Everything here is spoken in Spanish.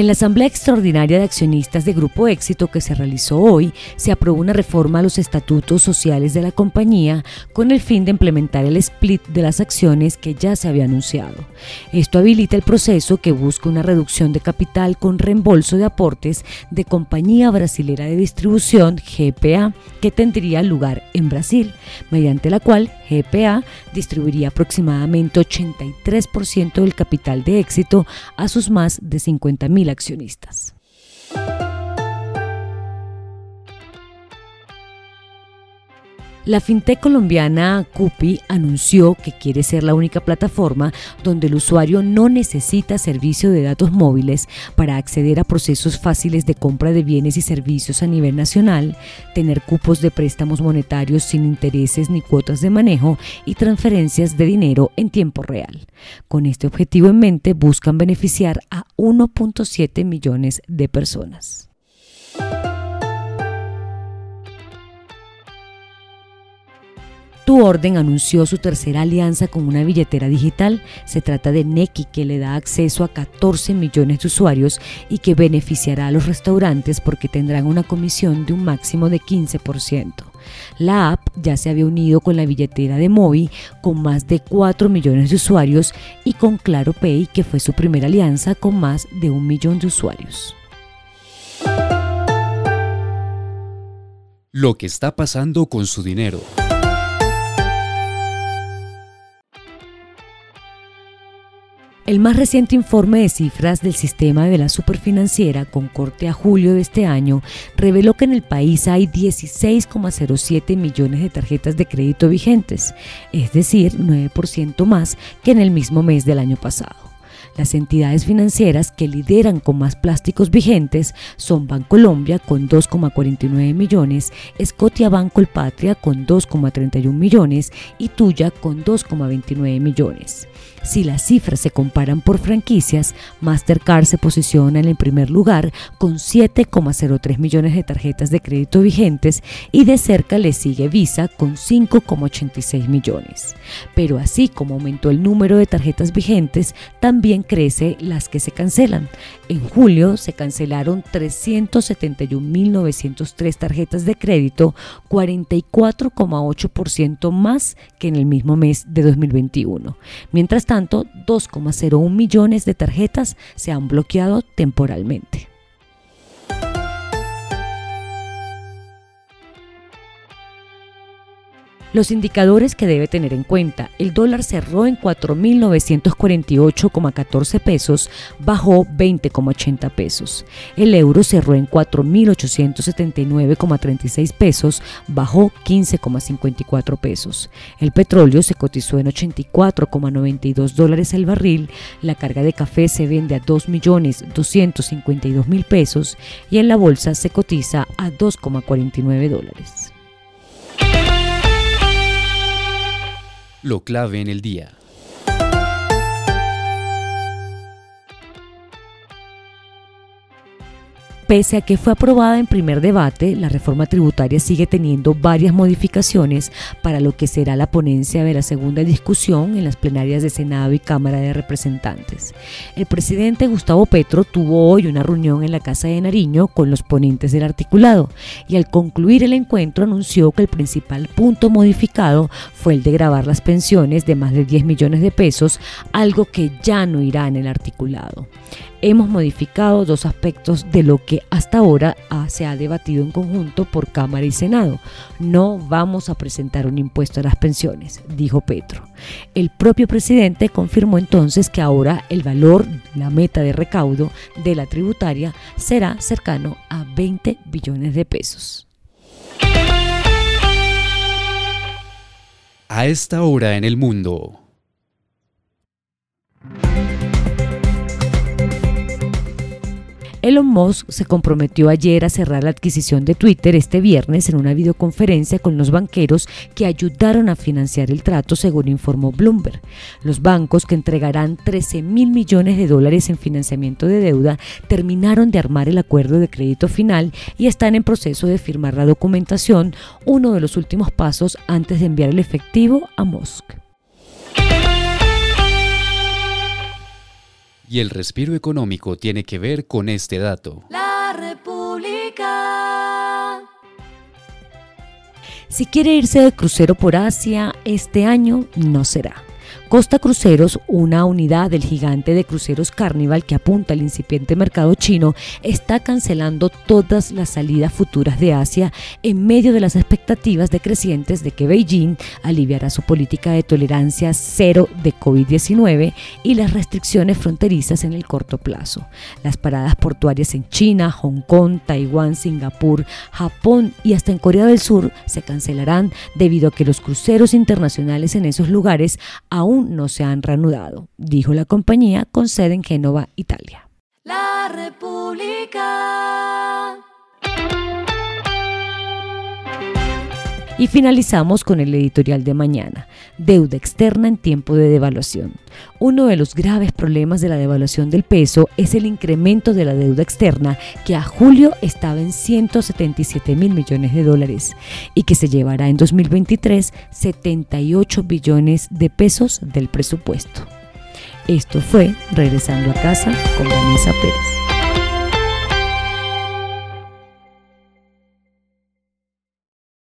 En la Asamblea Extraordinaria de Accionistas de Grupo Éxito que se realizó hoy, se aprobó una reforma a los estatutos sociales de la compañía con el fin de implementar el split de las acciones que ya se había anunciado. Esto habilita el proceso que busca una reducción de capital con reembolso de aportes de Compañía Brasilera de Distribución, GPA, que tendría lugar en Brasil, mediante la cual GPA distribuiría aproximadamente 83% del capital de éxito a sus más de 50.000 accionistas. La fintech colombiana Cupi anunció que quiere ser la única plataforma donde el usuario no necesita servicio de datos móviles para acceder a procesos fáciles de compra de bienes y servicios a nivel nacional, tener cupos de préstamos monetarios sin intereses ni cuotas de manejo y transferencias de dinero en tiempo real. Con este objetivo en mente buscan beneficiar a 1.7 millones de personas. Tu Orden anunció su tercera alianza con una billetera digital. Se trata de Neki, que le da acceso a 14 millones de usuarios y que beneficiará a los restaurantes porque tendrán una comisión de un máximo de 15%. La app ya se había unido con la billetera de Movi con más de 4 millones de usuarios y con Claro Pay, que fue su primera alianza con más de un millón de usuarios. Lo que está pasando con su dinero. El más reciente informe de cifras del sistema de la superfinanciera con corte a julio de este año reveló que en el país hay 16,07 millones de tarjetas de crédito vigentes, es decir, 9% más que en el mismo mes del año pasado. Las entidades financieras que lideran con más plásticos vigentes son Bancolombia con 2,49 millones, Banco El Patria con 2,31 millones y Tuya con 2,29 millones. Si las cifras se comparan por franquicias, Mastercard se posiciona en el primer lugar con 7,03 millones de tarjetas de crédito vigentes y de cerca le sigue Visa con 5,86 millones. Pero así como aumentó el número de tarjetas vigentes, también crece las que se cancelan. En julio se cancelaron 371.903 tarjetas de crédito, 44,8% más que en el mismo mes de 2021. Mientras tanto, 2,01 millones de tarjetas se han bloqueado temporalmente. Los indicadores que debe tener en cuenta. El dólar cerró en 4.948,14 pesos, bajó 20,80 pesos. El euro cerró en 4.879,36 pesos, bajó 15,54 pesos. El petróleo se cotizó en 84,92 dólares el barril. La carga de café se vende a 2.252.000 pesos y en la bolsa se cotiza a 2,49 dólares. Lo clave en el día. Pese a que fue aprobada en primer debate, la reforma tributaria sigue teniendo varias modificaciones para lo que será la ponencia de la segunda discusión en las plenarias de Senado y Cámara de Representantes. El presidente Gustavo Petro tuvo hoy una reunión en la Casa de Nariño con los ponentes del articulado y al concluir el encuentro anunció que el principal punto modificado fue el de grabar las pensiones de más de 10 millones de pesos, algo que ya no irá en el articulado hemos modificado dos aspectos de lo que hasta ahora se ha debatido en conjunto por Cámara y Senado. No vamos a presentar un impuesto a las pensiones, dijo Petro. El propio presidente confirmó entonces que ahora el valor, la meta de recaudo de la tributaria será cercano a 20 billones de pesos. A esta hora en el mundo. Elon Musk se comprometió ayer a cerrar la adquisición de Twitter este viernes en una videoconferencia con los banqueros que ayudaron a financiar el trato, según informó Bloomberg. Los bancos que entregarán 13 mil millones de dólares en financiamiento de deuda terminaron de armar el acuerdo de crédito final y están en proceso de firmar la documentación, uno de los últimos pasos antes de enviar el efectivo a Musk. Y el respiro económico tiene que ver con este dato. La República. Si quiere irse de crucero por Asia, este año no será. Costa Cruceros, una unidad del gigante de cruceros Carnival que apunta al incipiente mercado chino, está cancelando todas las salidas futuras de Asia en medio de las expectativas decrecientes de que Beijing aliviará su política de tolerancia cero de COVID-19 y las restricciones fronterizas en el corto plazo. Las paradas portuarias en China, Hong Kong, Taiwán, Singapur, Japón y hasta en Corea del Sur se cancelarán debido a que los cruceros internacionales en esos lugares no se han reanudado, dijo la compañía con sede en Génova, Italia. La República. Y finalizamos con el editorial de mañana, deuda externa en tiempo de devaluación. Uno de los graves problemas de la devaluación del peso es el incremento de la deuda externa que a julio estaba en 177 mil millones de dólares y que se llevará en 2023 78 billones de pesos del presupuesto. Esto fue Regresando a casa con Vanessa Pérez.